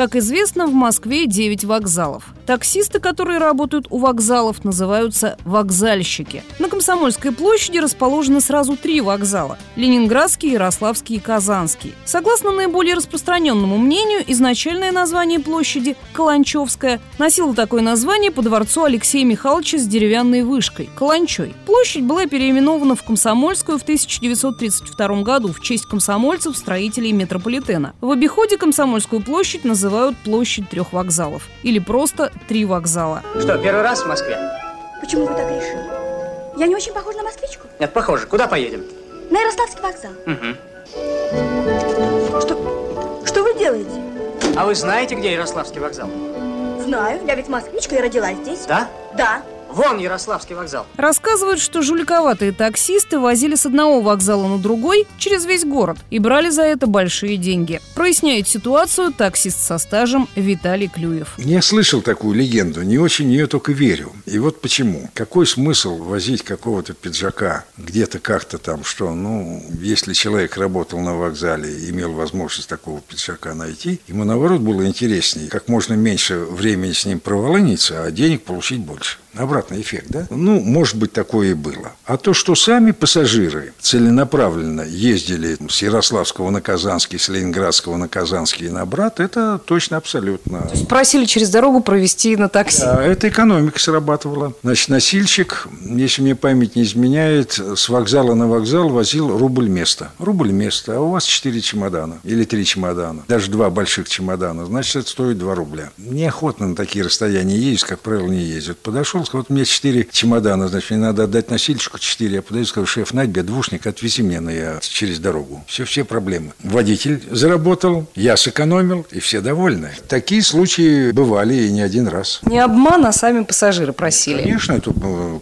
Как известно, в Москве 9 вокзалов. Таксисты, которые работают у вокзалов, называются вокзальщики. На Комсомольской площади расположены сразу три вокзала – Ленинградский, Ярославский и Казанский. Согласно наиболее распространенному мнению, изначальное название площади – Каланчевская – носило такое название по дворцу Алексея Михайловича с деревянной вышкой – Каланчой. Площадь была переименована в Комсомольскую в 1932 году в честь комсомольцев, строителей метрополитена. В обиходе Комсомольскую площадь называют площадь трех вокзалов или просто три вокзала. Что, первый раз в Москве? Почему вы так решили? Я не очень похожа на москвичку. Нет, похоже. Куда поедем? На Ярославский вокзал. Угу. Что, что вы делаете? А вы знаете, где Ярославский вокзал? Знаю, я ведь москвичка и родилась здесь. Да? Да. Вон Ярославский вокзал. Рассказывают, что жуликоватые таксисты возили с одного вокзала на другой через весь город и брали за это большие деньги. Проясняет ситуацию таксист со стажем Виталий Клюев. Я слышал такую легенду, не очень в нее только верю. И вот почему. Какой смысл возить какого-то пиджака где-то как-то там, что, ну, если человек работал на вокзале и имел возможность такого пиджака найти, ему, наоборот, было интереснее, как можно меньше времени с ним проволониться, а денег получить больше. Обратный эффект, да? Ну, может быть, такое и было. А то, что сами пассажиры целенаправленно ездили с Ярославского на Казанский, с Ленинградского на Казанский и на Брат, это точно абсолютно. Просили через дорогу провести на такси. Да, это экономика срабатывала. Значит, носильщик, если мне память не изменяет, с вокзала на вокзал возил рубль места. Рубль места, а у вас четыре чемодана или три чемодана, даже два больших чемодана, значит, это стоит 2 рубля. Неохотно на такие расстояния ездить, как правило, не ездят. Подошел, сказал, вот у меня четыре чемодана, значит, мне надо отдать носильщику четыре. Я подаю, скажу, шеф, на тебе двушник, отвези мне на я через дорогу. Все, все проблемы. Водитель заработал, я сэкономил, и все довольны. Такие случаи бывали и не один раз. Не обман, а сами пассажиры просили. Конечно, это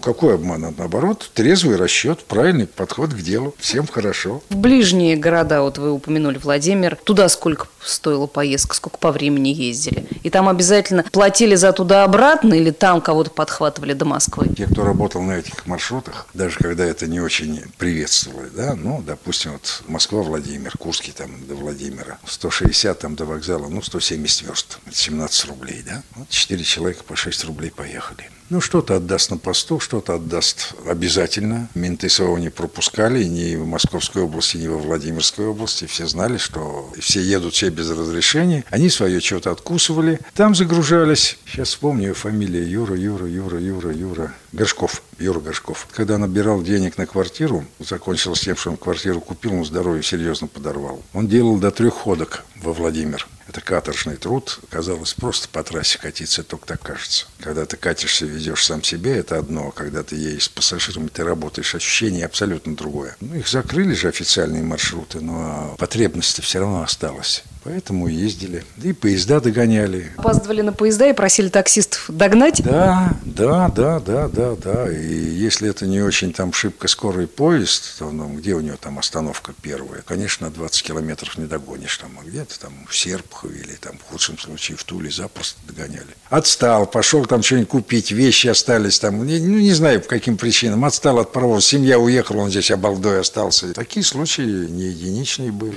какой обман? Наоборот, трезвый расчет, правильный подход к делу. Всем хорошо. В ближние города, вот вы упомянули Владимир, туда сколько стоила поездка, сколько по времени ездили? И там обязательно платили за туда-обратно или там кого-то подхватывали до Москвы? Те, кто работал на этих маршрутах, даже когда это не очень приветствовали, да, ну, допустим, вот Москва-Владимир, Курский там до Владимира, 160 там до вокзала, ну, 170 верст, 17 рублей, да, вот 4 человека по 6 рублей поехали. Ну, что-то отдаст на посту, что-то отдаст обязательно. Менты своего не пропускали ни в Московской области, ни во Владимирской области. Все знали, что все едут все без разрешения. Они свое что-то откусывали. Там загружались. Сейчас вспомню фамилия Юра, Юра, Юра, Юра, Юра. Горшков. Юра Горшков. Когда набирал денег на квартиру, закончилось тем, что он квартиру купил, но здоровье серьезно подорвал. Он делал до трех ходок во Владимир. Это каторжный труд. Казалось, просто по трассе катиться, только так кажется. Когда ты катишься, ведешь сам себе, это одно. А когда ты едешь с пассажирами, ты работаешь, ощущение абсолютно другое. Ну, их закрыли же официальные маршруты, но потребность все равно осталась. Поэтому ездили. И поезда догоняли. Опаздывали на поезда и просили таксистов догнать? Да, да, да, да, да, да. И если это не очень там шибко скорый поезд, то ну, где у него там остановка первая? Конечно, 20 километров не догонишь там, а где-то там в Серпухове или там в худшем случае в Туле запросто догоняли. Отстал, пошел там что-нибудь купить, вещи остались там, не, ну не знаю по каким причинам, отстал от паровоза, семья уехала, он здесь обалдой остался. Такие случаи не единичные были.